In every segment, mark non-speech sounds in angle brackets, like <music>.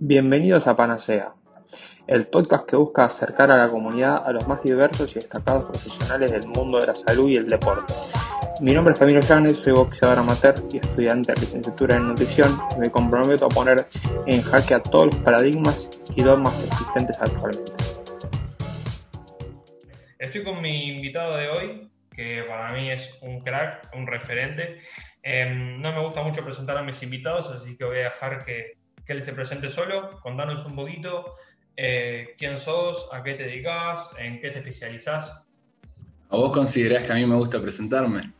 Bienvenidos a Panacea, el podcast que busca acercar a la comunidad a los más diversos y destacados profesionales del mundo de la salud y el deporte. Mi nombre es Camilo Llanes, soy boxeador amateur y estudiante de licenciatura en nutrición me comprometo a poner en jaque a todos los paradigmas y dogmas existentes actualmente. Estoy con mi invitado de hoy, que para mí es un crack, un referente. Em, no me gusta mucho presentar a mis invitados, así que voy a dejar que, que él se presente solo. Contanos un poquito eh, quién sos, a qué te dedicas, en qué te especializás. ¿A vos considerás que a mí me gusta presentarme?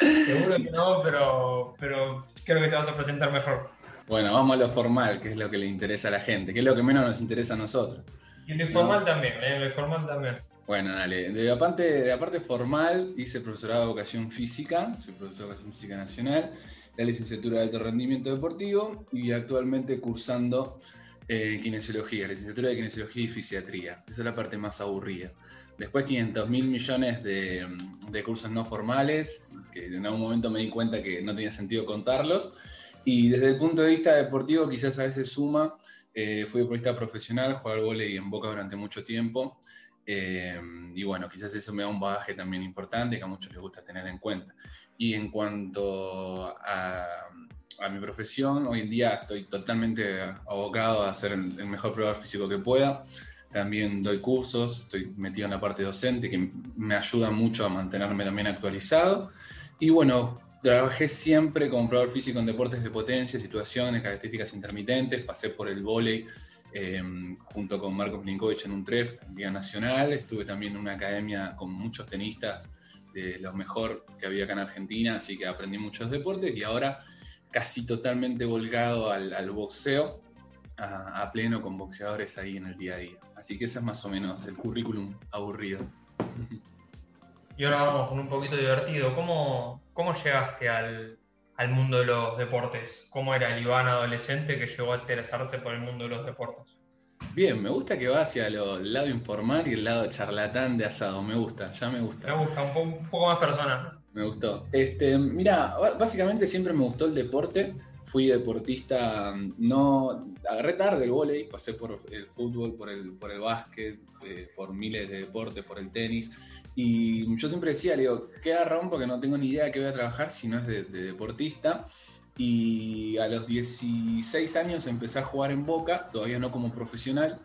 Seguro que no, pero, pero creo que te vas a presentar mejor. Bueno, vamos a lo formal, que es lo que le interesa a la gente, que es lo que menos nos interesa a nosotros. Y lo informal también, ¿eh? lo informal también. Bueno, dale. De la, parte, de la parte formal, hice profesorado de educación física, soy profesor de educación física nacional, la licenciatura de alto rendimiento deportivo y actualmente cursando eh, kinesiología, licenciatura de kinesiología y fisiatría. Esa es la parte más aburrida. Después 500 mil millones de, cursos no formales, que en algún momento me di cuenta que no tenía sentido contarlos. Y desde el punto de vista deportivo quizás a veces suma, eh, fui deportista profesional, jugué al vóley en Boca durante mucho tiempo. Eh, y bueno, quizás eso me da un bagaje también importante que a muchos les gusta tener en cuenta. Y en cuanto a, a mi profesión, hoy en día estoy totalmente abocado a ser el, mejor probador físico que pueda. También doy cursos, estoy metido en la parte docente que me ayuda mucho a mantenerme también actualizado. Y bueno, trabajé siempre como probador físico en deportes de potencia, situaciones, características intermitentes. Pasé por el vóley eh, junto con Marco Plinkovic en un TREF, en Día Nacional. Estuve también en una academia con muchos tenistas de los mejor que había acá en Argentina, así que aprendí muchos deportes y ahora casi totalmente volcado al, al boxeo, a, a, pleno con boxeadores ahí en el día a día. Así que ese es más o menos el currículum aburrido. Y ahora vamos con un poquito divertido. ¿Cómo, cómo llegaste al, al mundo de los deportes? ¿Cómo era el Iván adolescente que llegó a interesarse por el mundo de los deportes? Bien, me gusta que va hacia lo, el lado informal y el lado charlatán de asado. Me gusta, ya me gusta. Me gusta, un, po un poco más personal. Me gustó. Este, mira, básicamente siempre me gustó el deporte. Fui deportista, no agarré tarde el vóley, pasé por el fútbol, por el, por el básquet, eh, por miles de deportes, por el tenis. Y yo siempre decía, le digo, qué agarrón porque no tengo ni idea de qué voy a trabajar si no es de, de deportista. Y a los 16 años empecé a jugar en Boca, todavía no como profesional.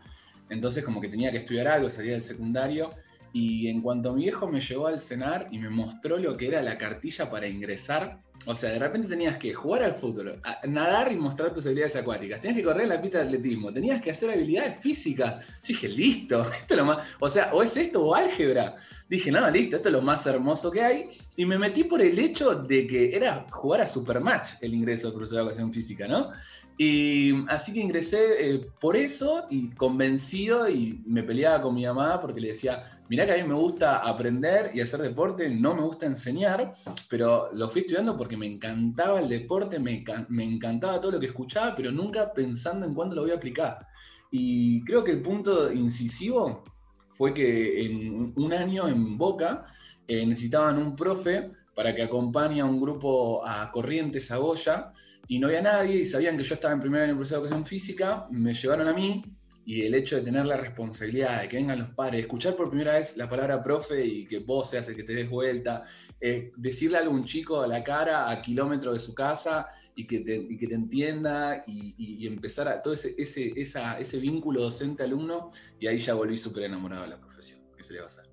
Entonces como que tenía que estudiar algo, salía del secundario. Y en cuanto mi viejo me llevó al cenar y me mostró lo que era la cartilla para ingresar, o sea, de repente tenías que jugar al fútbol, nadar y mostrar tus habilidades acuáticas, tenías que correr en la pista de atletismo, tenías que hacer habilidades físicas. Yo dije, listo, <laughs> esto es lo más, o sea, o es esto o álgebra. Dije, no, listo, esto es lo más hermoso que hay. Y me metí por el hecho de que era jugar a Supermatch el ingreso al curso de educación física, ¿no? Y así que ingresé eh, por eso y convencido y me peleaba con mi mamá porque le decía, mirá que a mí me gusta aprender y hacer deporte, no me gusta enseñar, pero lo fui estudiando porque me encantaba el deporte, me, me encantaba todo lo que escuchaba, pero nunca pensando en cuándo lo voy a aplicar. Y creo que el punto incisivo fue que en un año en Boca eh, necesitaban un profe para que acompañe a un grupo a Corrientes, a Goya, y no había nadie, y sabían que yo estaba en primer año de de educación física, me llevaron a mí, y el hecho de tener la responsabilidad de que vengan los padres, escuchar por primera vez la palabra profe y que vos seas el que te des vuelta, eh, decirle a algún chico a la cara a kilómetros de su casa y que te, y que te entienda y, empezar a todo ese, ese, esa, ese vínculo docente-alumno y ahí ya volví súper enamorado de la profesión. ¿Qué se le va a hacer?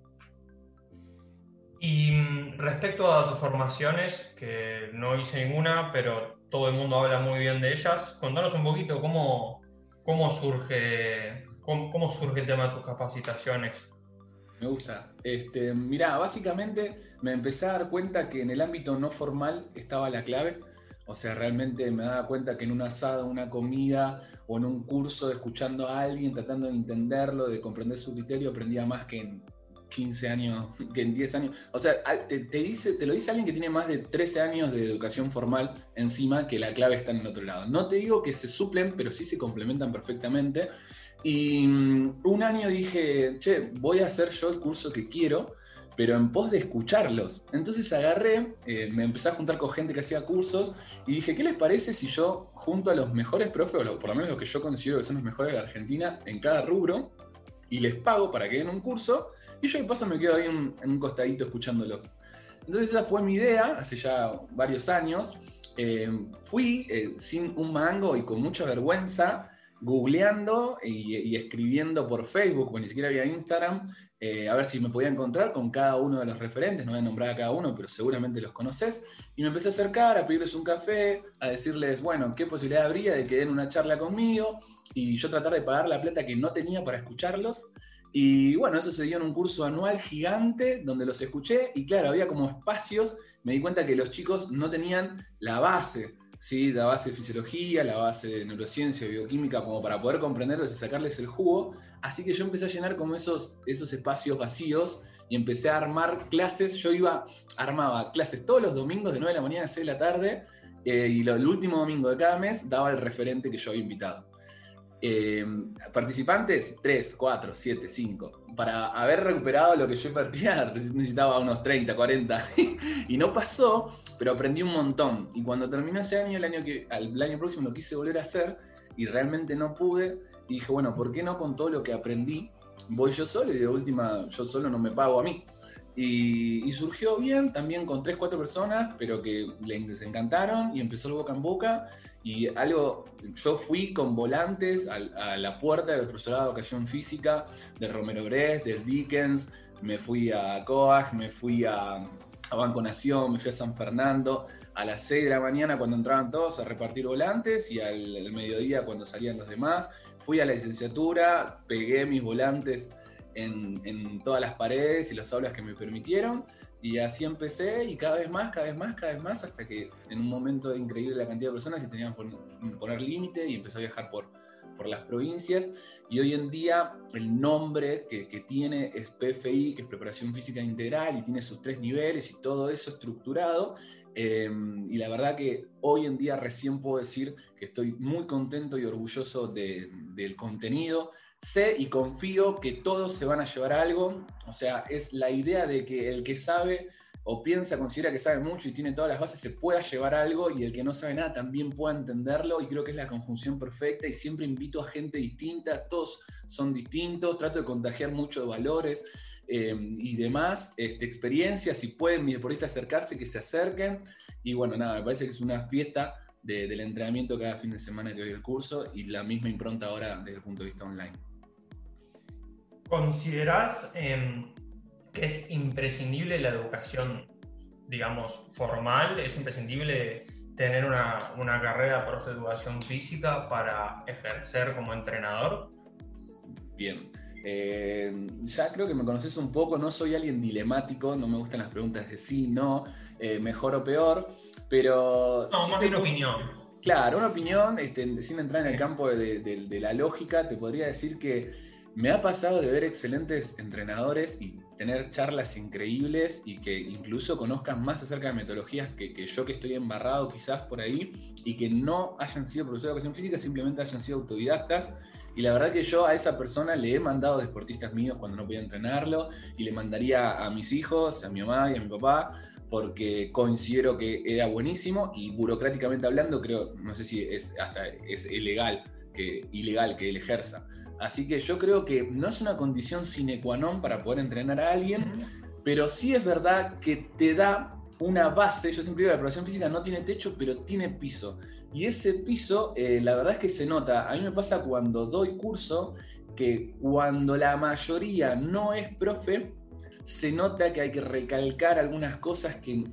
Y mm, respecto a tus formaciones, que no hice ninguna, pero todo el mundo habla muy bien de ellas, contanos un poquito cómo, cómo, surge, cómo, surge el tema de tus capacitaciones. Me gusta. Este, mirá, básicamente me empecé a dar cuenta que en el ámbito no formal estaba la clave. O sea, realmente me daba cuenta que en un asado, una comida o en un curso, escuchando a alguien, tratando de entenderlo, de comprender su criterio, aprendía más que en 15 años, <laughs> que en 10 años. O sea, te, dice, te lo dice alguien que tiene más de 13 años de educación formal encima, que la clave está en el otro lado. No te digo que se suplen, pero sí se complementan perfectamente. Y um, un año dije, che, voy a hacer yo el curso que quiero, pero en pos de escucharlos. Entonces agarré, eh, me empecé a juntar con gente que hacía cursos y dije, ¿qué les parece si yo junto a los mejores profes, o por lo menos los que yo considero que son los mejores de Argentina, en cada rubro, y les pago para que den un curso, y yo de paso me quedo ahí en un costadito escuchándolos. Entonces esa fue mi idea, hace ya varios años. Eh, fui eh, sin un mango y con mucha vergüenza, googleando y, escribiendo por Facebook, porque ni siquiera había Instagram, eh, a ver si me podía encontrar con cada uno de los referentes, no voy a nombrar a cada uno, pero seguramente los conoces, y me empecé a acercar, a pedirles un café, a decirles, bueno, qué posibilidad habría de que den una charla conmigo, y yo tratar de pagar la plata que no tenía para escucharlos, y bueno, eso se dio en un curso anual gigante donde los escuché, y claro, había como espacios, me di cuenta que los chicos no tenían la base, ¿sí? la base de fisiología, la base de neurociencia, bioquímica, como para poder comprenderlos y sacarles el jugo. Así que yo empecé a llenar como esos, esos espacios vacíos y empecé a armar clases. Yo iba, armaba clases todos los domingos de 9 de la mañana a 6 de la tarde eh, y el último domingo de cada mes daba el referente que yo había invitado. Eh, participantes, 3, 4, 7, 5. Para haber recuperado lo que yo invertía <laughs> necesitaba unos 30, 40. y no pasó, pero aprendí un montón. Y cuando terminó ese año, el año, que, el año próximo lo quise volver a hacer y realmente no pude. Y dije, bueno, ¿por qué no con todo lo que aprendí? Voy yo solo y de última, yo solo no me pago a mí. Y, surgió bien, también con 3, 4 personas, pero que les encantaron y empezó el boca en boca. Y algo, yo fui con volantes a, la puerta del profesorado de educación física de Romero Brest, del Dickens, me fui a Coag, me fui a, a Banco Nación, me fui a San Fernando, a las 6 de la mañana cuando entraban todos a repartir volantes y al, mediodía cuando salían los demás. Fui a la licenciatura, pegué mis volantes en, en, todas las paredes y las aulas que me permitieron y así empecé y cada vez más, cada vez más, cada vez más, hasta que en un momento increíble la cantidad de personas y tenían que poner límite y empecé a viajar por, por las provincias. Y hoy en día el nombre que, tiene es PFI, que es Preparación Física Integral, y tiene sus tres niveles y todo eso estructurado. Em, y la verdad que hoy en día recién puedo decir que estoy muy contento y orgulloso de, del contenido sé y confío que todos se van a llevar algo. O sea, es la idea de que el que sabe o piensa, considera que sabe mucho y tiene todas las bases, se pueda llevar algo y el que no sabe nada también pueda entenderlo y creo que es la conjunción perfecta y siempre invito a gente distinta, todos son distintos, trato de contagiar mucho de valores eh, y demás, este, experiencias, si pueden mis deportistas acercarse, que se acerquen y bueno, nada, me parece que es una fiesta del entrenamiento cada fin de semana que doy el curso y la misma impronta ahora desde el punto de vista online. ¿Considerás em, que es imprescindible la educación, digamos, formal? ¿Es imprescindible tener una, una carrera de educación física para ejercer como entrenador? Bien. Eh, ya creo que me conoces un poco, no soy alguien dilemático, no me gustan las preguntas de sí, no, eh, mejor o peor, pero... No, más bien una opinión. Claro, una opinión, este, sin entrar en el campo de la lógica, te podría decir que me ha pasado de ver excelentes entrenadores y tener charlas increíbles y que incluso conozcan más acerca de metodologías que, yo que estoy embarrado quizás por ahí y que no hayan sido profesores de educación física, simplemente hayan sido autodidactas. Y la verdad que yo a esa persona le he mandado deportistas míos cuando no podía entrenarlo y le mandaría a mis hijos, a mi mamá y a mi papá, porque considero que era buenísimo y burocráticamente hablando creo, no sé si es hasta es ilegal que, ilegal que él ejerza. Así que yo creo que no es una condición sine qua non para poder entrenar a alguien, pero sí es verdad que te da una base. Yo siempre digo, la preparación física no tiene techo, pero tiene piso. Y ese piso, eh, la verdad es que se nota. A mí me pasa cuando doy curso, que cuando la mayoría no es profe, se nota que hay que recalcar algunas cosas que,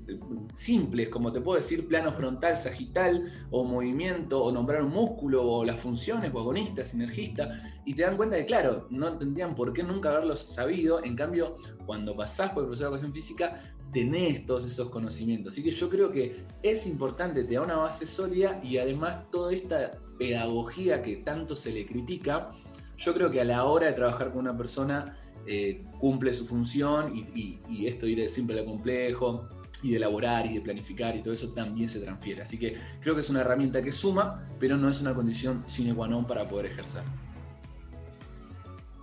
simples, como te puedo decir, plano frontal, sagital, o movimiento, o nombrar un músculo, o las funciones, o agonista, sinergista, y te dan cuenta de, claro, no tendrían por qué nunca haberlos sabido, en cambio, cuando pasás por el proceso de educación física, tenés todos esos conocimientos. Así que yo creo que es importante, te da una base sólida y además toda esta pedagogía que tanto se le critica, yo creo que a la hora de trabajar con una persona eh, cumple su función y, esto ir de simple a complejo y de elaborar y de planificar y todo eso también se transfiere. Así que creo que es una herramienta que suma, pero no es una condición sine qua non para poder ejercer.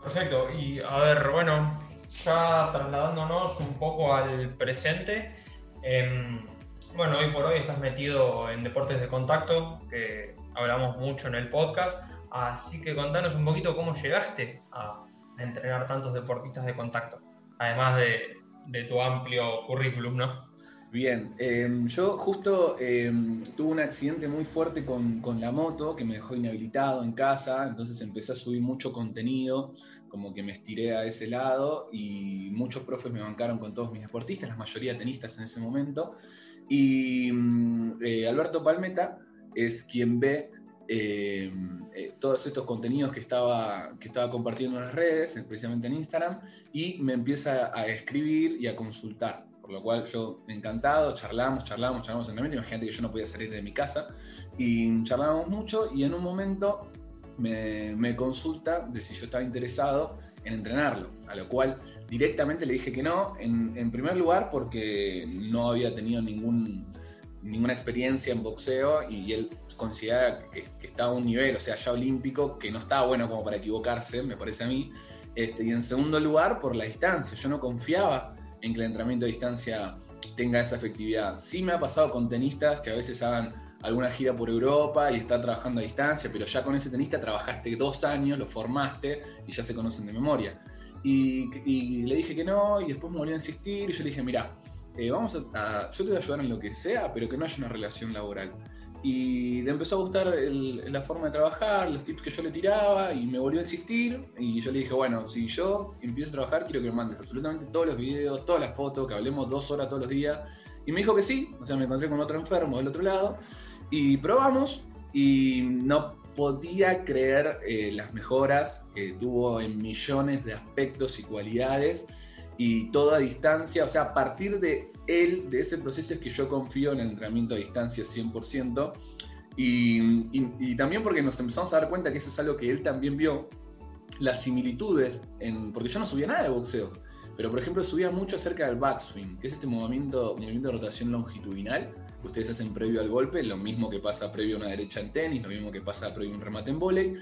Perfecto. Y a ver, bueno, ya trasladándonos un poco al presente, em, bueno, hoy por hoy estás metido en deportes de contacto, que hablamos mucho en el podcast. Así que contanos un poquito cómo llegaste a entrenar tantos deportistas de contacto, además de, tu amplio currículum, ¿no? Bien, em, yo justo em, tuve un accidente muy fuerte con, la moto que me dejó inhabilitado en casa, entonces empecé a subir mucho contenido, como que me estiré a ese lado y muchos profes me bancaron con todos mis deportistas, la mayoría tenistas en ese momento. Y mm, eh, Alberto Palmeta es quien ve em, eh, todos estos contenidos que estaba, que estaba compartiendo en las redes, especialmente en Instagram, y me empieza a escribir y a consultar. Por lo cual yo encantado, charlamos, charlamos, charlamos en el medio. Imagínate que yo no podía salir de mi casa y charlábamos mucho y en un momento me, consulta de si yo estaba interesado en entrenarlo, a lo cual directamente le dije que no, en, primer lugar porque no había tenido ningún, ninguna experiencia en boxeo y él considera que, estaba a un nivel, o sea, ya olímpico, que no estaba bueno como para equivocarse, me parece a mí. Este, y en segundo lugar, por la distancia, yo no confiaba en que el entrenamiento a distancia tenga esa efectividad. Sí me ha pasado con tenistas que a veces hagan alguna gira por Europa y están trabajando a distancia, pero ya con ese tenista trabajaste dos años, lo formaste y ya se conocen de memoria. Y, le dije que no, y después me volvió a insistir, y yo le dije, mira, eh, vamos a, yo te voy a ayudar en lo que sea, pero que no haya una relación laboral. Y le empezó a gustar la forma de trabajar, los tips que yo le tiraba, y me volvió a insistir. Y yo le dije, bueno, si yo empiezo a trabajar, quiero que me mandes absolutamente todos los videos, todas las fotos, que hablemos dos horas todos los días. Y me dijo que sí, o sea, me encontré con otro enfermo del otro lado. Y probamos, y no podía creer eh, las mejoras que tuvo en millones de aspectos y cualidades y toda distancia, o sea, a partir de él, de ese proceso es que yo confío en el entrenamiento a distancia 100%, y, también porque nos empezamos a dar cuenta que eso es algo que él también vio, las similitudes, en, porque yo no subía nada de boxeo, pero por ejemplo subía mucho acerca del backswing, que es este movimiento, movimiento de rotación longitudinal, que ustedes hacen previo al golpe, lo mismo que pasa previo a una derecha en tenis, lo mismo que pasa previo a un remate en volei,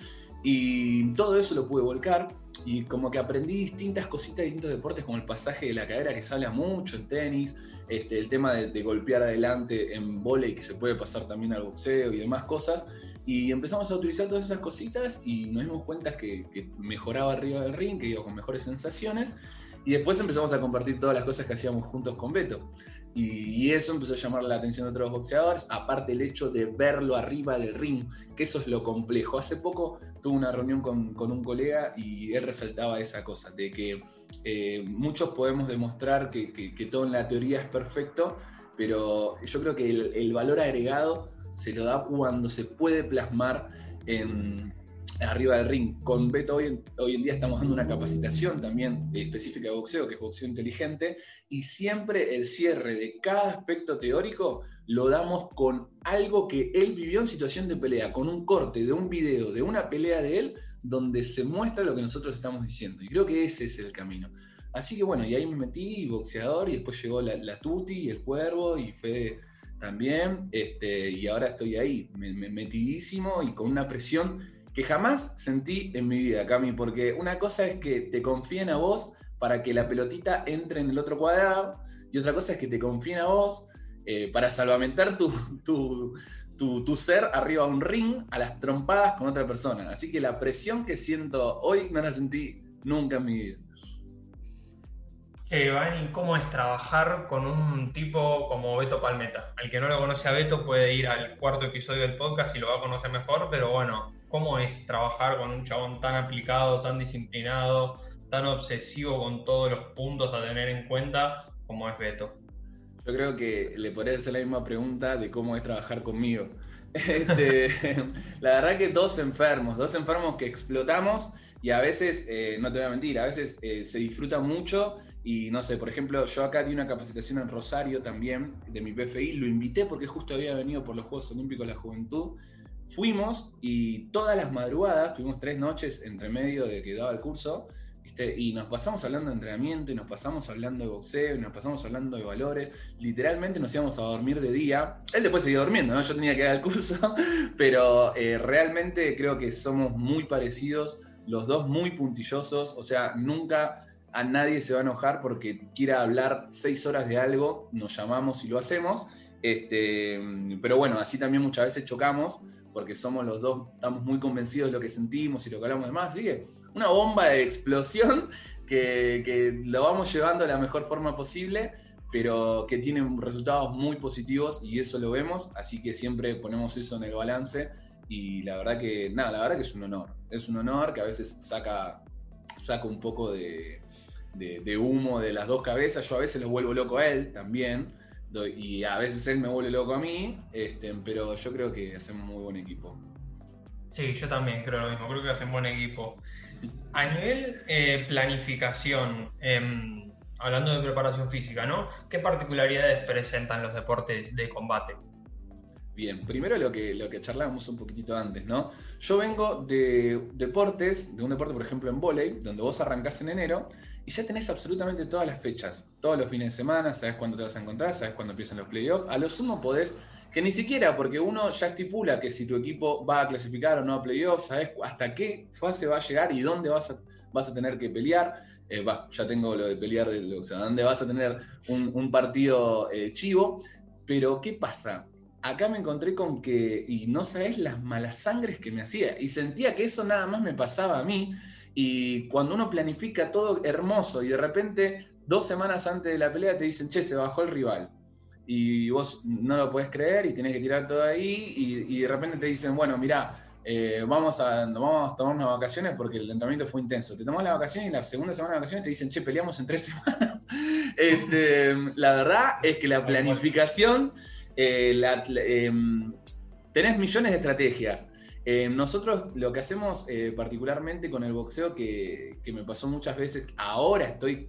y todo eso lo pude volcar y como que aprendí distintas cositas de distintos deportes, como el pasaje de la cadera que sale mucho en tenis, este, el tema de, golpear adelante en volei que se puede pasar también al boxeo y demás cosas. Y empezamos a utilizar todas esas cositas y nos dimos cuenta que, que mejoraba arriba del ring, que iba con mejores sensaciones. Y después empezamos a compartir todas las cosas que hacíamos juntos con Beto. Y, eso empezó a llamar la atención de otros boxeadores, aparte el hecho de verlo arriba del ring, que eso es lo complejo. Hace poco tuve una reunión con, un colega y él resaltaba esa cosa, de que eh, muchos podemos demostrar que, todo en la teoría es perfecto, pero yo creo que el valor agregado se lo da cuando se puede plasmar en, arriba del ring. Con Beto hoy, en día estamos dando una capacitación también específica de boxeo, que es boxeo inteligente, y siempre el cierre de cada aspecto teórico lo damos con algo que él vivió en situación de pelea, con un corte de un video, de una pelea de él, donde se muestra lo que nosotros estamos diciendo. Y creo que ese es el camino. Así que bueno, y ahí me metí, boxeador, y después llegó la, la Tuti y el Cuervo, y fue también, este, y ahora estoy ahí, metidísimo y con una presión que jamás sentí en mi vida, Cami, porque una cosa es que te confíen a vos para que la pelotita entre en el otro cuadrado, y otra cosa es que te confíen a vos eh, para salvamentar tu, tu, ser arriba de un ring a las trompadas con otra persona. Así que la presión que siento hoy no la sentí nunca en mi vida. Eh, ¿cómo es trabajar con un tipo como Beto Palmeta? El que no lo conoce a Beto puede ir al cuarto episodio del podcast y lo va a conocer mejor, pero bueno, ¿cómo es trabajar con un chabón tan aplicado, tan disciplinado, tan obsesivo con todos los puntos a tener en cuenta como es Beto? Yo creo que le podría hacer la misma pregunta de cómo es trabajar conmigo. <laughs> Este, <laughs> la verdad que dos enfermos, dos enfermos que explotamos y a veces, eh, no te voy a mentir, a veces eh, se disfruta mucho y no sé, por ejemplo, yo acá di una capacitación en Rosario también de mi PFI, lo invité porque justo había venido por los Juegos Olímpicos de la Juventud. Fuimos y todas las madrugadas, tuvimos tres noches entre medio de que daba el curso, y nos pasamos hablando de entrenamiento, y nos pasamos hablando de boxeo, y nos pasamos hablando de valores. Literalmente nos íbamos a dormir de día. Él después seguía durmiendo, ¿no? Yo tenía que dar el curso, <laughs> pero eh, realmente creo que somos muy parecidos, los dos muy puntillosos, o sea, nunca a nadie se va a enojar porque quiera hablar seis horas de algo, nos llamamos y lo hacemos. Este, pero bueno, así también muchas veces chocamos porque somos los dos, estamos muy convencidos de lo que sentimos y lo que hablamos de más. Así que una bomba de explosión que, que lo vamos llevando de la mejor forma posible pero que tiene resultados muy positivos y eso lo vemos, así que siempre ponemos eso en el balance y la verdad que, nada, la verdad que es un honor, es un honor que a veces saca, saca un poco de, de, humo de las dos cabezas, yo a veces lo vuelvo loco a él también, y a veces él me vuelve loco a mí, este, pero yo creo que hacemos muy buen equipo. Sí, yo también creo lo mismo, creo que hacen buen equipo. A nivel eh, planificación, em, hablando de preparación física, ¿no? ¿Qué particularidades presentan los deportes de combate? Bien, primero lo que, lo que charlábamos un poquitito antes, ¿no? Yo vengo de deportes, de un deporte, por ejemplo, en volei, donde vos arrancás en enero y ya tenés absolutamente todas las fechas, todos los fines de semana, sabes cuándo te vas a encontrar, sabes cuándo empiezan los playoffs. A lo sumo podés, que ni siquiera, porque uno ya estipula que si tu equipo va a clasificar o no a playoffs, sabes hasta qué fase va a llegar y dónde vas a, vas a tener que pelear. Eh, ya tengo lo de pelear, de, o sea, dónde vas a tener un, partido eh, chivo. Pero, ¿qué pasa? Acá me encontré con que, y no sabes las malas sangres que me hacía, y sentía que eso nada más me pasaba a mí, y cuando uno planifica todo hermoso y de repente dos semanas antes de la pelea te dicen, che, se bajó el rival, y vos no lo puedes creer y tienes que tirar todo ahí, y, y de repente te dicen, bueno, mira, eh, vamos, a, vamos a tomar unas vacaciones porque el entrenamiento fue intenso. Te tomas las vacaciones y la segunda semana de vacaciones te dicen, che, peleamos en tres <laughs> semanas. Este, la verdad es que la planificación, eh, em, tenés millones de estrategias. Eh, nosotros lo que hacemos particularmente con el boxeo, que, me pasó muchas veces, ahora estoy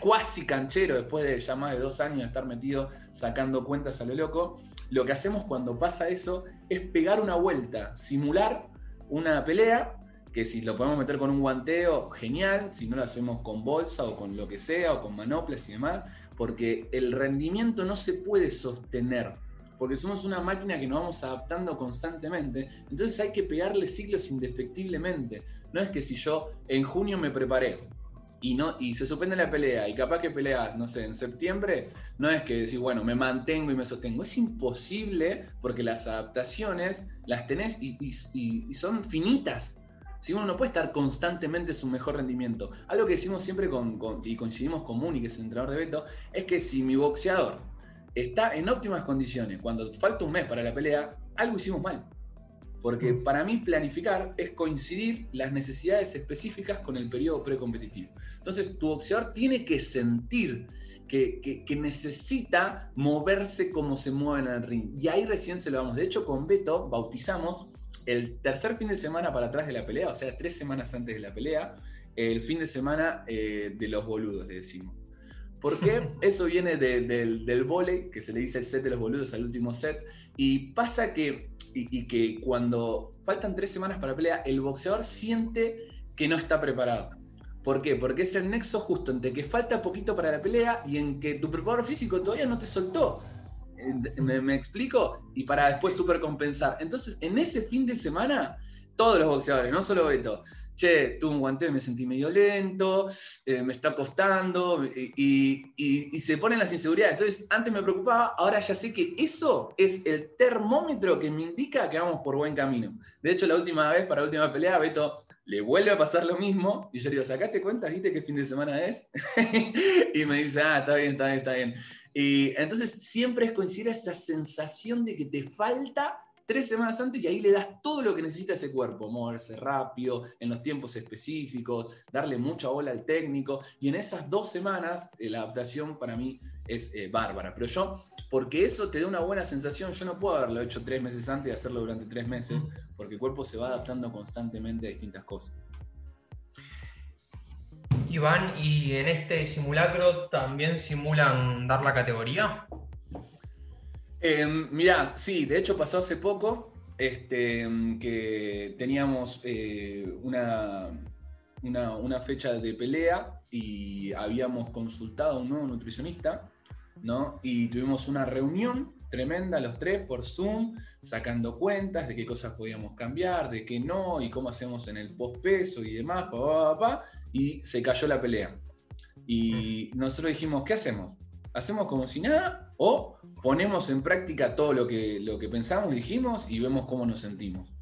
cuasi canchero después de ya más de dos años de estar metido sacando cuentas a lo loco, lo que hacemos cuando pasa eso es pegar una vuelta, simular una pelea, que si lo podemos meter con un guanteo, genial, si no lo hacemos con bolsa o con lo que sea, o con manoplas y demás, porque el rendimiento no se puede sostener, porque somos una máquina que nos vamos adaptando constantemente, entonces hay que pegarle ciclos indefectiblemente. No es que si yo en junio me preparé, y, no, y se suspende la pelea y capaz que peleas, no sé, en septiembre, no es que decir, bueno, me mantengo y me sostengo. Es imposible porque las adaptaciones las tenés y, son finitas. Si uno no puede estar constantemente en su mejor rendimiento. Algo que decimos siempre con, y coincidimos con Muni, que es el entrenador de Beto, es que si mi boxeador está en óptimas condiciones cuando falta un mes para la pelea, algo hicimos mal. Porque mm. para mí planificar es coincidir las necesidades específicas con el periodo precompetitivo. Entonces, tu boxeador tiene que sentir que, necesita moverse como se mueve en el ring. Y ahí recién se lo vamos. De hecho, con Beto bautizamos el tercer fin de semana para atrás de la pelea, o sea, tres semanas antes de la pelea, el fin de semana eh, de los boludos, le decimos. Porque eso viene del, del volei, que se le dice el set de los boludos al último set, y pasa que y, que cuando faltan tres semanas para pelea, el boxeador siente que no está preparado. ¿Por qué? Porque es el nexo justo entre que falta poquito para la pelea y en que tu preparador físico todavía no te soltó. ¿Me, explico? Y para después supercompensar. Entonces, en ese fin de semana, todos los boxeadores, no solo Beto, che, tuve un guanteo y me sentí medio lento, eh, me está costando, y, se ponen las inseguridades. Entonces, antes me preocupaba, ahora ya sé que eso es el termómetro que me indica que vamos por buen camino. De hecho, la última vez, para la última pelea, Beto le vuelve a pasar lo mismo, y yo le digo, ¿sacaste cuenta? ¿Viste qué fin de semana es? <laughs> y me dice, ah, está bien, está bien, está bien. Y entonces siempre es coincidir esa sensación de que te falta tres semanas antes y ahí le das todo lo que necesita ese cuerpo, moverse rápido, en los tiempos específicos, darle mucha bola al técnico. Y en esas dos semanas eh, la adaptación para mí es eh, bárbara. Pero yo, porque eso te da una buena sensación, yo no puedo haberlo hecho tres meses antes y hacerlo durante tres meses, porque el cuerpo se va adaptando constantemente a distintas cosas. Iván, ¿y en este simulacro también simulan dar la categoría? Em, mirá, sí, de hecho pasó hace poco este, que teníamos eh, una, una, fecha de pelea y habíamos consultado a un nuevo nutricionista, ¿no? Y tuvimos una reunión tremenda los tres por Zoom, sacando cuentas de qué cosas podíamos cambiar, de qué no, y cómo hacemos en el postpeso y demás, pa, pa, pa, y se cayó la pelea. Y nosotros dijimos, ¿qué hacemos? Hacemos como si nada o ponemos en práctica todo lo que, lo que pensamos, dijimos y vemos cómo nos sentimos.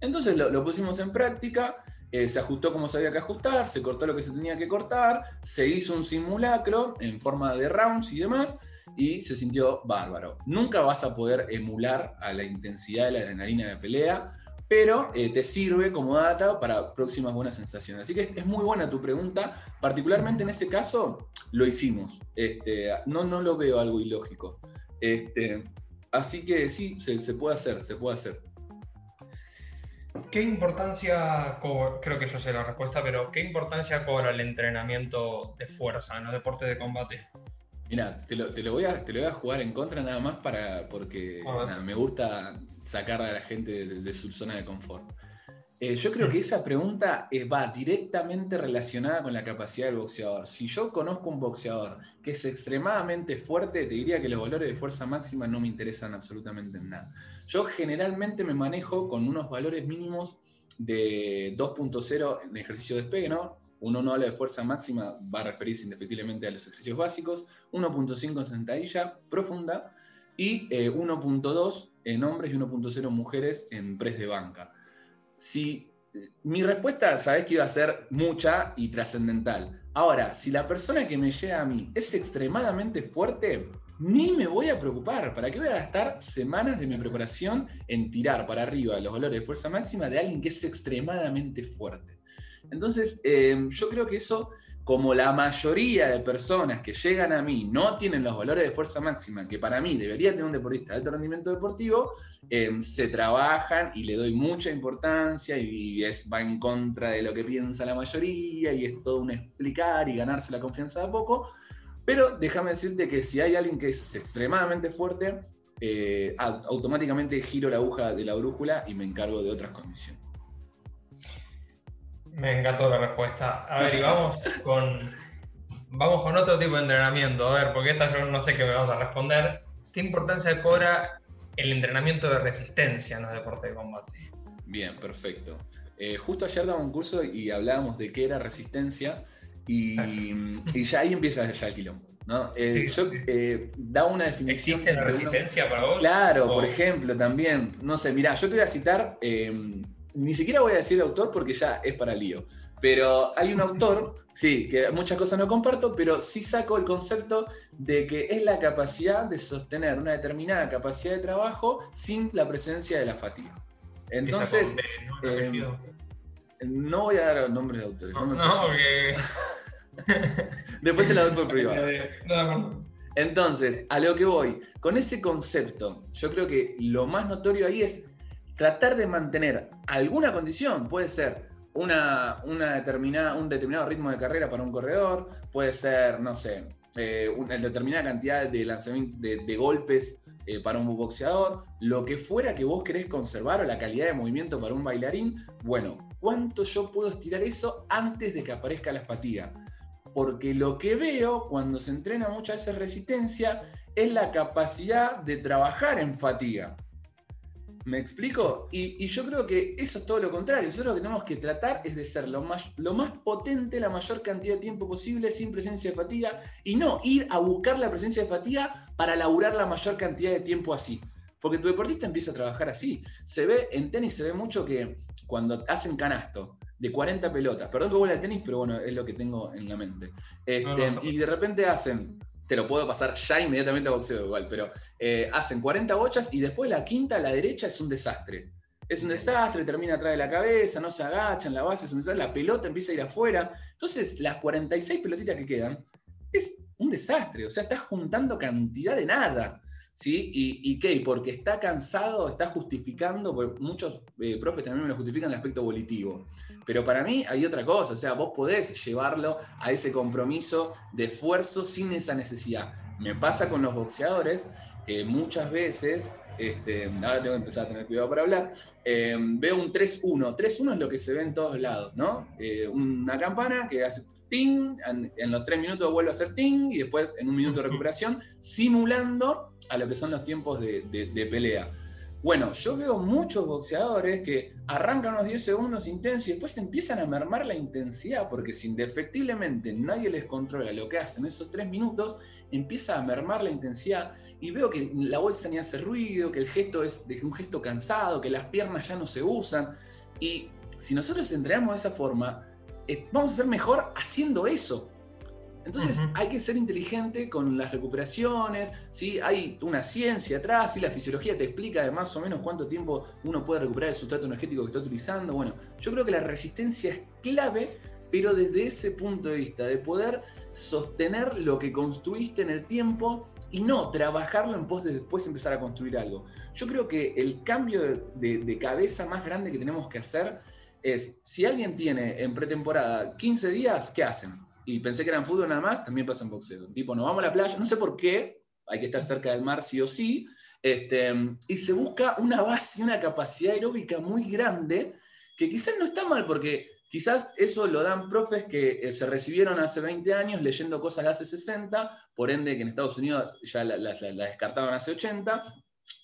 Entonces lo, pusimos en práctica, eh, se ajustó como se había que ajustar, se cortó lo que se tenía que cortar, se hizo un simulacro en forma de rounds y demás, y se sintió bárbaro. Nunca vas a poder emular a la intensidad de la adrenalina de pelea, pero eh, te sirve como data para próximas buenas sensaciones. Así que es muy buena tu pregunta, particularmente en ese caso lo hicimos. Este, no, no lo veo algo ilógico. Este, así que sí, se, puede hacer, se puede hacer. ¿Qué importancia, creo que yo sé la respuesta, pero qué importancia cobra el entrenamiento de fuerza en los deportes de combate? Mira, te lo, voy a, te lo voy a jugar en contra nada más para porque me gusta sacar a la gente de, su zona de confort. Eh, yo creo que esa pregunta eh, va directamente relacionada con la capacidad del boxeador. Si yo conozco un boxeador que es extremadamente fuerte, te diría que los valores de fuerza máxima no me interesan absolutamente en nada. Yo generalmente me manejo con unos valores mínimos de 2.0 en ejercicio de despegue, ¿no? Uno no habla de fuerza máxima, va a referirse indefectiblemente a los ejercicios básicos, 1.5 en sentadilla profunda y 1.2 eh, en hombres y 1.0 mujeres en press de banca. Si mi respuesta, sabes que iba a ser mucha y trascendental. Ahora, si la persona que me llega a mí es extremadamente fuerte, ni me voy a preocupar. ¿Para qué voy a gastar semanas de mi preparación en tirar para arriba los valores de fuerza máxima de alguien que es extremadamente fuerte? Entonces, eh, yo creo que eso, como la mayoría de personas que llegan a mí no tienen los valores de fuerza máxima que para mí debería tener un deportista de alto rendimiento deportivo, eh, se trabajan y le doy mucha importancia y, es, va en contra de lo que piensa la mayoría y es todo un explicar y ganarse la confianza de a poco. Pero déjame decirte que si hay alguien que es extremadamente fuerte, eh, automáticamente giro la aguja de la brújula y me encargo de otras condiciones. Me encantó la respuesta. A ver, y vamos con, vamos con otro tipo de entrenamiento. A ver, porque esta yo no sé qué me vas a responder. ¿Qué importancia cobra el entrenamiento de resistencia en los deportes de combate? Bien, perfecto. Eh, justo ayer daba un curso y hablábamos de qué era resistencia y, ya ahí empieza ya el quilombo. ¿no? Eh, yo eh, da una definición. ¿Existe la resistencia para vos? Claro, por ejemplo, también. No sé, mira, yo te voy a citar ni siquiera voy a decir autor porque ya es para lío. Pero hay un autor, <laughs> sí, que muchas cosas no comparto, pero sí saco el concepto de que es la capacidad de sostener una determinada capacidad de trabajo sin la presencia de la fatiga. Entonces, eh, no voy a dar nombres de autores. No, no, porque... <laughs> Después te la doy por privado. <laughs> Entonces, a lo que voy, con ese concepto, yo creo que lo más notorio ahí es tratar de mantener alguna condición, puede ser una, determinada, un determinado ritmo de carrera para un corredor, puede ser, no sé, eh, una determinada cantidad de de, golpes eh, para un boxeador, lo que fuera que vos querés conservar o la calidad de movimiento para un bailarín, bueno, ¿cuánto yo puedo estirar eso antes de que aparezca la fatiga? Porque lo que veo cuando se entrena muchas veces resistencia es la capacidad de trabajar en fatiga. ¿Me explico? Y, yo creo que eso es todo lo contrario. Nosotros lo que tenemos que tratar es de ser lo más, lo más potente la mayor cantidad de tiempo posible sin presencia de fatiga y no ir a buscar la presencia de fatiga para laburar la mayor cantidad de tiempo así. Porque tu deportista empieza a trabajar así. Se ve, en tenis se ve mucho que cuando hacen canasto de 40 pelotas, perdón que vuelva al tenis, pero bueno, es lo que tengo en la mente. Este, y de repente hacen te lo puedo pasar ya inmediatamente a boxeo igual, pero eh, hacen 40 bochas y después la quinta a la derecha es un desastre. Es un desastre, termina atrás de la cabeza, no se agachan, la base es un desastre, la pelota empieza a ir afuera. Entonces, las 46 pelotitas que quedan es un desastre, o sea, estás juntando cantidad de nada. ¿Sí? ¿Y, qué? Porque está cansado, está justificando, porque muchos eh, profes también me lo justifican el aspecto volitivo. Pero para mí hay otra cosa, o sea, vos podés llevarlo a ese compromiso de esfuerzo sin esa necesidad. Me pasa con los boxeadores que muchas veces, este, ahora tengo que empezar a tener cuidado para hablar, eh, veo un 3-1. 3-1 es lo que se ve en todos lados, ¿no? Eh, una campana que hace ting, en, los tres minutos vuelve a hacer ting y después en un minuto de recuperación, simulando a lo que son los tiempos de, pelea. Bueno, yo veo muchos boxeadores que arrancan unos 10 segundos intensos y después empiezan a mermar la intensidad, porque si indefectiblemente nadie les controla lo que hacen esos 3 minutos, empieza a mermar la intensidad y veo que la bolsa ni hace ruido, que el gesto es de un gesto cansado, que las piernas ya no se usan. Y si nosotros entrenamos de esa forma, eh, vamos a ser mejor haciendo eso. Entonces hay que ser inteligente con las recuperaciones, ¿sí? hay una ciencia atrás, ¿sí? la fisiología te explica de más o menos cuánto tiempo uno puede recuperar el sustrato energético que está utilizando. Bueno, yo creo que la resistencia es clave, pero desde ese punto de vista, de poder sostener lo que construiste en el tiempo y no trabajarlo en pos de después empezar a construir algo. Yo creo que el cambio de, de cabeza más grande que tenemos que hacer es, si alguien tiene en pretemporada 15 días, ¿qué hacen? Y pensé que era en fútbol nada más, también pasa en boxeo. Tipo, nos vamos a la playa, no sé por qué, hay que estar cerca del mar sí o sí, este, y se busca una base, una capacidad aeróbica muy grande, que quizás no está mal, porque quizás eso lo dan profes que eh, se recibieron hace 20 años leyendo cosas de hace 60, por ende que en Estados Unidos ya la, la descartaban hace 80,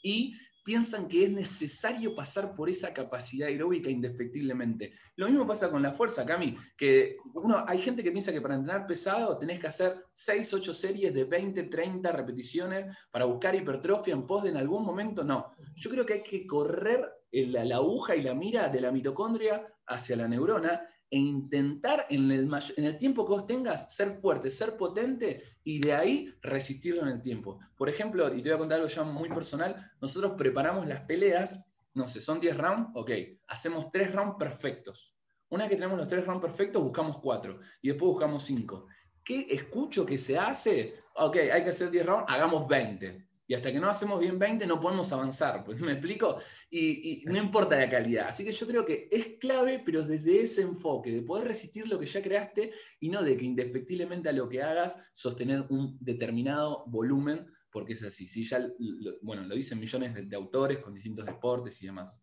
y piensan que es necesario pasar por esa capacidad aeróbica indefectiblemente. Lo mismo pasa con la fuerza, Cami, que uno, hay gente que piensa que para entrenar pesado tenés que hacer 6, 8 series de 20, 30 repeticiones para buscar hipertrofia en pos de en algún momento. No, yo creo que hay que correr la, la aguja y la mira de la mitocondria hacia la neurona e intentar en el, en el, tiempo que vos tengas ser fuerte, ser potente y de ahí resistirlo en el tiempo. Por ejemplo, y te voy a contar algo ya muy personal, nosotros preparamos las peleas, no sé, son 10 rounds, ok, hacemos 3 rounds perfectos. Una vez que tenemos los 3 rounds perfectos, buscamos 4 y después buscamos 5. ¿Qué escucho que se hace? Ok, hay que hacer 10 rounds, hagamos 20 y hasta que no hacemos bien 20 no podemos avanzar, pues me explico, y, no importa la calidad. Así que yo creo que es clave, pero desde ese enfoque, de poder resistir lo que ya creaste y no de que indefectiblemente a lo que hagas sostener un determinado volumen, porque es así, ¿sí? ya lo, bueno, lo dicen millones de, autores con distintos deportes y demás.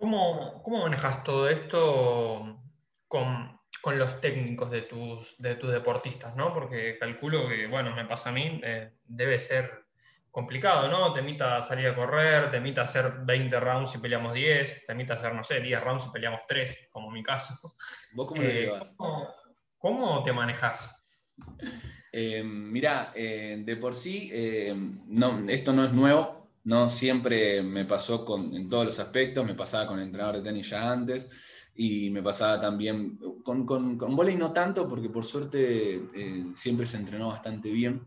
¿Cómo, cómo manejas todo esto con con los técnicos de tus, de tus deportistas, ¿no? Porque calculo que, bueno, me pasa a mí, eh, debe ser complicado, ¿no? Te invita a salir a correr, te invita a hacer 20 rounds y peleamos 10, te invita a hacer, no sé, 10 rounds y peleamos 3, como mi caso. ¿Vos cómo lo eh, llevas? ¿cómo, te manejas? Eh, mira, de por sí, no, esto no es nuevo, no siempre me pasó con, en todos los aspectos, me pasaba con el entrenador de tenis ya antes y me pasaba también con, con, con volei no tanto, porque por suerte eh, siempre se entrenó bastante bien,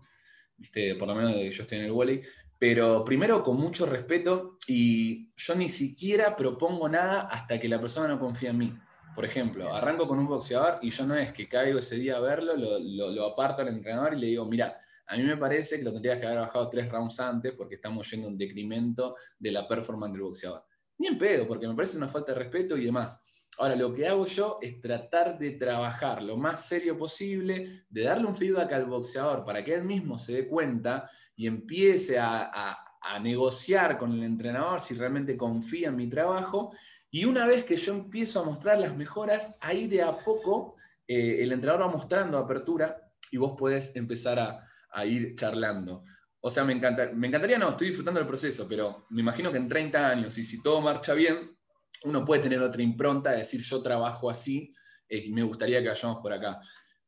¿viste? por lo menos de que yo estoy en el volei, pero primero con mucho respeto y yo ni siquiera propongo nada hasta que la persona no confía en mí. Por ejemplo, arranco con un boxeador y yo no es que caigo ese día a verlo, lo, lo, lo aparto al entrenador y le digo, mira, a mí me parece que lo tendrías que haber bajado tres rounds antes porque estamos yendo en decremento de la performance del boxeador. Ni en pedo, porque me parece una falta de respeto y demás. Ahora, lo que hago yo es tratar de trabajar lo más serio posible, de darle un feedback al boxeador para que él mismo se dé cuenta y empiece a, negociar con el entrenador si realmente confía en mi trabajo. Y una vez que yo empiezo a mostrar las mejoras, ahí de a poco eh, el entrenador va mostrando apertura y vos podés empezar a, ir charlando. O sea, me, encanta, me encantaría, no, estoy disfrutando del proceso, pero me imagino que en 30 años, y si todo marcha bien, uno puede tener otra impronta, de decir yo trabajo así eh, me gustaría que vayamos por acá.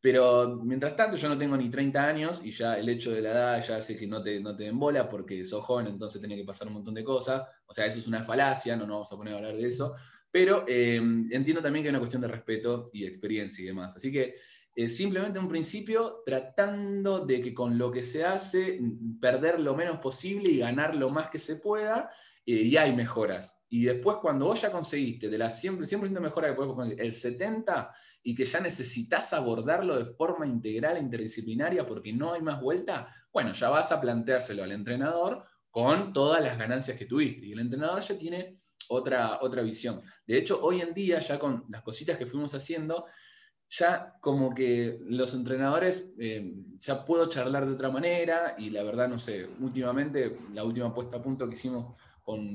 Pero mientras tanto yo no tengo ni 30 años y ya el hecho de la edad ya hace que no te, no te den bola porque sos joven, entonces tiene que pasar un montón de cosas. O sea, eso es una falacia, no nos vamos a poner a hablar de eso. Pero eh, entiendo también que hay una cuestión de respeto y experiencia y demás. Así que eh, simplemente un principio tratando de que con lo que se hace, perder lo menos posible y ganar lo más que se pueda. Y hay mejoras y después cuando vos ya conseguiste de la 100%, 100 mejora que podés conseguir, el 70% y que ya necesitas abordarlo de forma integral e interdisciplinaria porque no hay más vuelta, bueno, ya vas a planteárselo al entrenador con todas las ganancias que tuviste. Y el entrenador ya tiene otra, otra visión. De hecho, hoy en día, ya con las cositas que fuimos haciendo, ya como que los entrenadores eh, ya puedo charlar de otra manera y la verdad, no sé, últimamente, la última puesta a punto que hicimos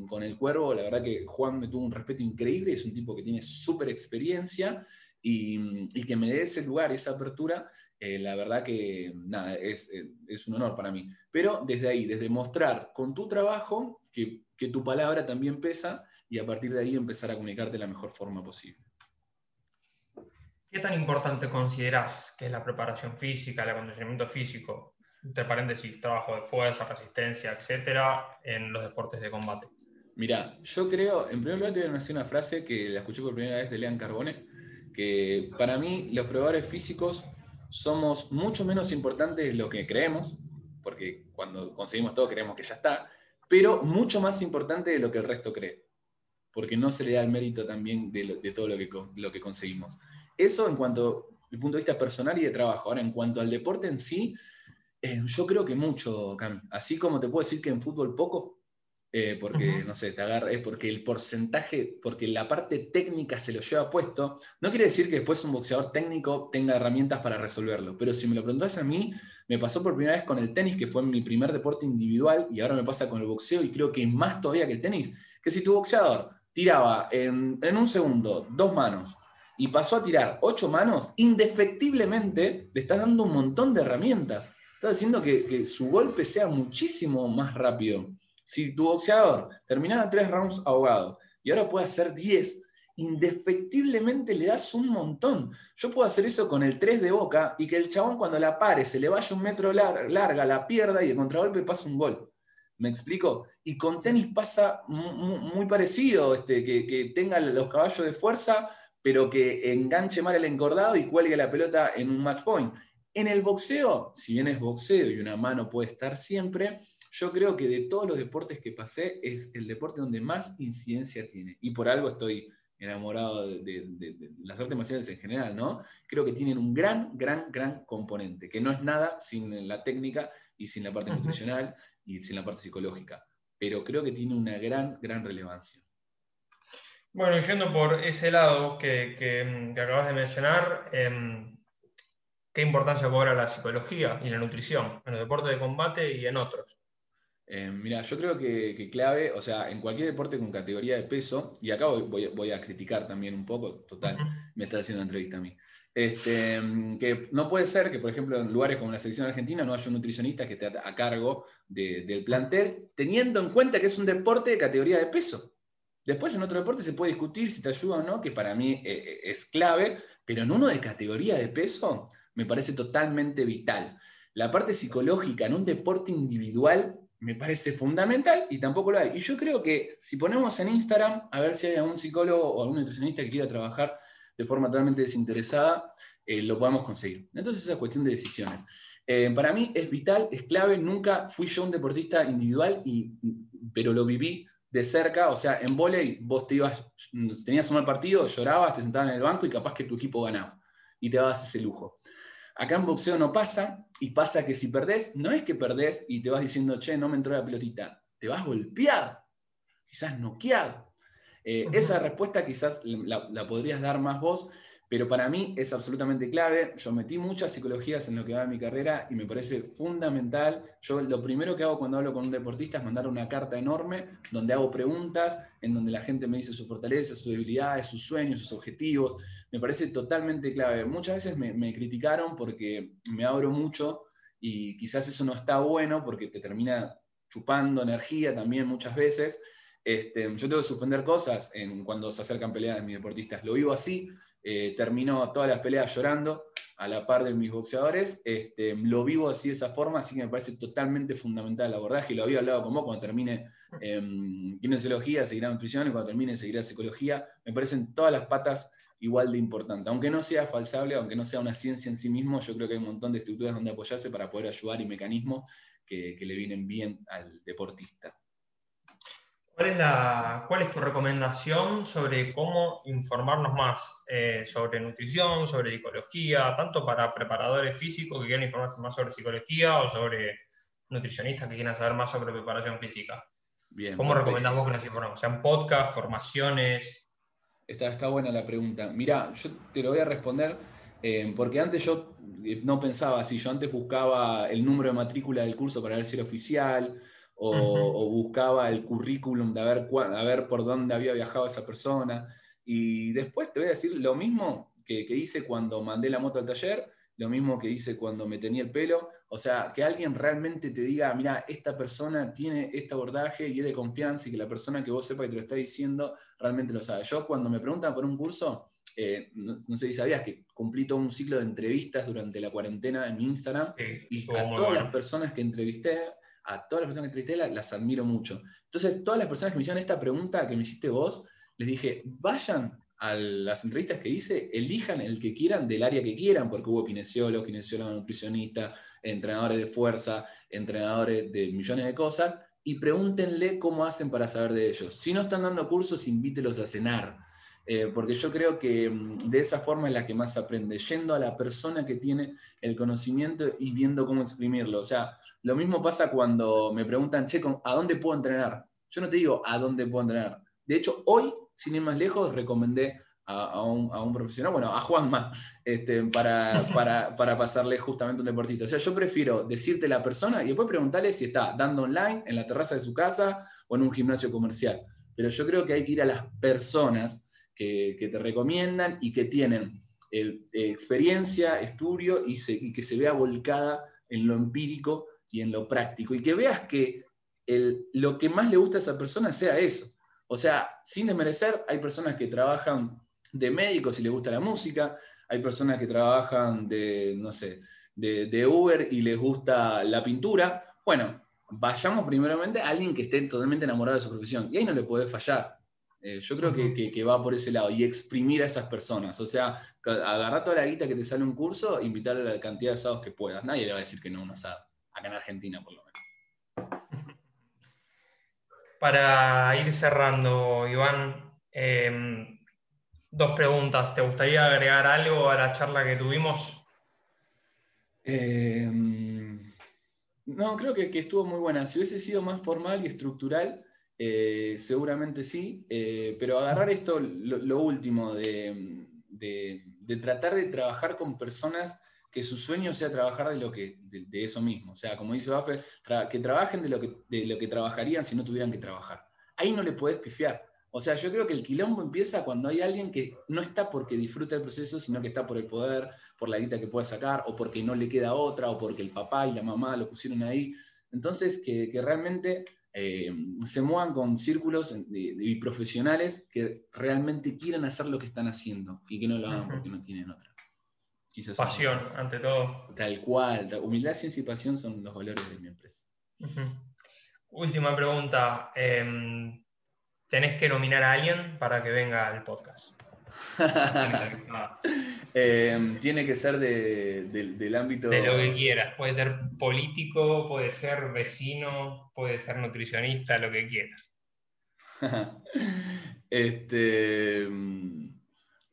con, el cuervo. La verdad que Juan me tuvo un respeto increíble, es un tipo que tiene súper experiencia y, que me dé ese lugar, esa apertura. Eh, la verdad que nada, es, es, un honor para mí. Pero desde ahí, desde mostrar con tu trabajo que, que tu palabra también pesa y a partir de ahí empezar a comunicarte de la mejor forma posible. ¿Qué tan importante consideras que es la preparación física, el acondicionamiento físico, entre paréntesis, trabajo de fuerza, resistencia, etcétera, en los deportes de combate? Mira, yo creo, en primer lugar te voy a decir una frase que la escuché por primera vez de Lean Carbone, que para mí los probadores físicos somos mucho menos importantes de lo que creemos, porque cuando conseguimos todo creemos que ya está, pero mucho más importante de lo que el resto cree, porque no se le da el mérito también de, todo lo que, lo que conseguimos. Eso en cuanto al punto de vista personal y de trabajo. Ahora, en cuanto al deporte en sí, eh, yo creo que mucho, Cam. Así como te puedo decir que en fútbol poco, eh, porque, no sé, te agarra, es porque el porcentaje, porque la parte técnica se lo lleva puesto, no quiere decir que después un boxeador técnico tenga herramientas para resolverlo, pero si me lo preguntas a mí, me pasó por primera vez con el tenis, que fue mi primer deporte individual, y ahora me pasa con el boxeo, y creo que más todavía que el tenis, que si tu boxeador tiraba en, en un segundo dos manos, y pasó a tirar ocho manos, indefectiblemente le estás dando un montón de herramientas. Estás haciendo que, su golpe sea muchísimo más rápido. Si tu boxeador terminaba tres rounds ahogado y ahora puede hacer 10, indefectiblemente le das un montón. Yo puedo hacer eso con el 3 de boca y que el chabón cuando la pare se le vaya un metro larga, la pierda y de contragolpe pasa un gol. ¿Me explico? Y con tenis pasa muy, parecido, este, que, que, tenga los caballos de fuerza, pero que enganche mal el encordado y cuelgue la pelota en un match point. En el boxeo, si bien es boxeo y una mano puede estar siempre, yo creo que de todos los deportes que pasé es el deporte donde más incidencia tiene. Y por algo estoy enamorado de, las artes marciales en general, ¿no? Creo que tienen un gran, gran, gran componente, que no es nada sin la técnica y sin la parte nutricional y sin la parte psicológica, pero creo que tiene una gran, gran relevancia. Bueno, yendo por ese lado que, acabas de mencionar, em, ¿qué importancia cobra la psicología y la nutrición en los deportes de combate y en otros? Eh, mira, yo creo que, clave, o sea, en cualquier deporte con categoría de peso, y acá voy, a criticar también un poco, total, me está haciendo entrevista a mí, este, que no puede ser que, por ejemplo, en lugares como la selección argentina no haya un nutricionista que esté a, cargo del plantel, teniendo en cuenta que es un deporte de categoría de peso. Después en otro deporte se puede discutir si te ayuda o no, que para mí eh, eh, es clave, pero en uno de categoría de peso me parece totalmente vital. La parte psicológica en un deporte individual me parece fundamental y tampoco lo hay. Y yo creo que si ponemos en Instagram, a ver si hay algún psicólogo o algún nutricionista que quiera trabajar de forma totalmente desinteresada, eh, lo podemos conseguir. Entonces esa es cuestión de decisiones. Eh, para mí es vital, es clave, nunca fui yo un deportista individual, y, pero lo viví de cerca, o sea, en volei vos te ibas, tenías un mal partido, llorabas, te sentabas en el banco y capaz que tu equipo ganaba y te dabas ese lujo. Acá en boxeo no pasa, y pasa que si perdés, no es que perdés y te vas diciendo, che, no me entró la pelotita, te vas golpeado, quizás noqueado. Eh, esa respuesta quizás la, podrías dar más vos, pero para mí es absolutamente clave. Yo metí muchas psicologías en lo que va de mi carrera y me parece fundamental. Yo lo primero que hago cuando hablo con un deportista es mandar una carta enorme donde hago preguntas, en donde la gente me dice sus fortalezas, sus debilidades, sus sueños, sus objetivos me parece totalmente clave. Muchas veces me, criticaron porque me abro mucho y quizás eso no está bueno porque te termina chupando energía también muchas veces. Este, yo tengo que suspender cosas cuando se acercan peleas de mis deportistas. Lo vivo así, eh, termino todas las peleas llorando a la par de mis boxeadores. Este, lo vivo así de esa forma, así que me parece totalmente fundamental el abordaje. Lo había hablado con vos cuando termine eh, kinesiología, seguirá nutrición, y cuando termine seguirá psicología. Me parecen todas las patas igual de importante. Aunque no sea falsable, aunque no sea una ciencia en sí mismo, yo creo que hay un montón de estructuras donde apoyarse para poder ayudar y mecanismos que, le vienen bien al deportista. ¿Cuál es, la, ¿Cuál es tu recomendación sobre cómo informarnos más eh, sobre nutrición, sobre psicología, tanto para preparadores físicos que quieran informarse más sobre psicología o sobre nutricionistas que quieran saber más sobre preparación física? Bien, ¿Cómo recomendás vos que nos informemos? ¿Sean podcasts, formaciones? Está, buena la pregunta. Mira, yo te lo voy a responder eh, porque antes yo eh, no pensaba así. Yo antes buscaba el número de matrícula del curso para ver si era oficial o, buscaba el currículum de a ver, a ver por dónde había viajado esa persona. Y después te voy a decir lo mismo que, hice cuando mandé la moto al taller lo mismo que hice cuando me tenía el pelo. O sea, que alguien realmente te diga, mira, esta persona tiene este abordaje y es de confianza y que la persona que vos sepa que te lo está diciendo realmente lo sabe. Yo cuando me preguntan por un curso, eh, no, sé si sabías que cumplí todo un ciclo de entrevistas durante la cuarentena en mi Instagram y a todas las personas que entrevisté, a todas las personas que las, admiro mucho. Entonces, todas las personas que me hicieron esta pregunta que me hiciste vos, les dije, vayan a las entrevistas que hice, elijan el que quieran del área que quieran, porque hubo kinesiólogos, kinesiólogos nutricionistas, entrenadores de fuerza, entrenadores de millones de cosas, y pregúntenle cómo hacen para saber de ellos. Si no están dando cursos, invítelos a cenar. Eh, porque yo creo que mm, de esa forma es la que más aprende, yendo a la persona que tiene el conocimiento y viendo cómo exprimirlo. O sea, lo mismo pasa cuando me preguntan, che, ¿a dónde puedo entrenar? Yo no te digo a dónde puedo entrenar. De hecho, hoy, sin ir más lejos, recomendé a, un, profesional, bueno, a Juanma, este, para, <laughs> para, para, pasarle justamente un deportito. O sea, yo prefiero decirte la persona y después preguntarle si está dando online, en la terraza de su casa o en un gimnasio comercial. Pero yo creo que hay que ir a las personas que, te recomiendan y que tienen eh, experiencia, estudio y, que se vea volcada en lo empírico y en lo práctico. Y que veas que lo que más le gusta a esa persona sea eso. O sea, sin desmerecer, hay personas que trabajan de médicos y les gusta la música, hay personas que trabajan de, no sé, de, de Uber y les gusta la pintura. Bueno, vayamos primeramente a alguien que esté totalmente enamorado de su profesión. Y ahí no le puede fallar. Eh, yo creo que, va por ese lado y exprimir a esas personas. O sea, agarrar toda la guita que te sale un curso, invitarle a la cantidad de asados que puedas. Nadie le va a decir que no a un asado, acá en Argentina por lo menos. Para ir cerrando, Iván, em, dos preguntas. ¿Te gustaría agregar algo a la charla que tuvimos? Em, no, creo que, que estuvo muy buena. Si hubiese sido más formal y estructural, eh, seguramente sí, eh, pero agarrar esto, lo, último, de, tratar de trabajar con personas que su sueño sea trabajar de, lo que, de, eso mismo. O sea, como dice Buffett, que trabajen de lo que, de lo que trabajarían si no tuvieran que trabajar. Ahí no le puedes pifiar. O sea, yo creo que el quilombo empieza cuando hay alguien que no está porque disfruta el proceso, sino que está por el poder, por la guita que puede sacar, o porque no le queda otra, o porque el papá y la mamá lo pusieron ahí. Entonces, que realmente eh, se muevan con círculos de, profesionales que realmente quieran hacer lo que están haciendo y que no lo hagan porque no tienen otra. pasión, ante todo. Tal cual. Humildad, ciencia y pasión son los valores de mi empresa. Última pregunta. Em, ¿Tenés que nominar a alguien para que venga al podcast? Tiene que ser <laughs> del ámbito... De lo que quieras. Puede ser político, puede ser vecino, puede ser nutricionista, lo que quieras. <laughs> este... Mm,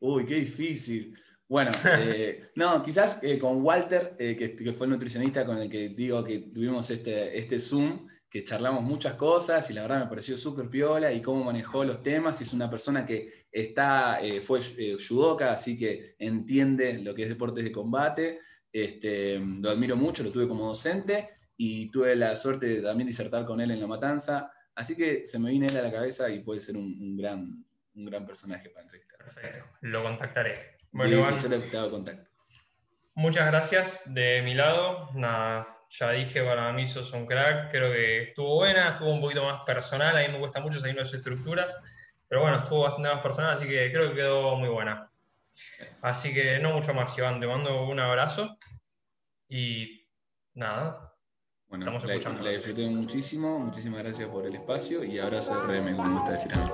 uy, qué difícil. Bueno, <laughs> eh, no, quizás eh, con Walter, eh, que, que, fue el nutricionista con el que digo que tuvimos este, este Zoom, que charlamos muchas cosas y la verdad me pareció súper piola y cómo manejó los temas. Es una persona que está, fue judoka, así que entiende lo que es deportes de combate. Este, lo admiro mucho, lo tuve como docente y tuve la suerte de también disertar con él en La Matanza. Así que se me viene él a la cabeza y puede ser un, gran, un gran personaje para entrevistar. Perfecto, lo contactaré. Bueno, yo le hago contacto. Muchas gracias de mi lado. Nada, ya dije, para mí sos un crack, creo que estuvo buena, estuvo un poquito más personal, a mí me cuesta mucho seguir las estructuras, pero bueno, estuvo bastante más personal, así que creo que quedó muy buena. Así que no mucho más, Iván, te mando un abrazo y nada. Bueno, estamos la, la disfruté muchísimo, muchísimas gracias por el espacio y abrazo de RM, como me gusta decir a mí.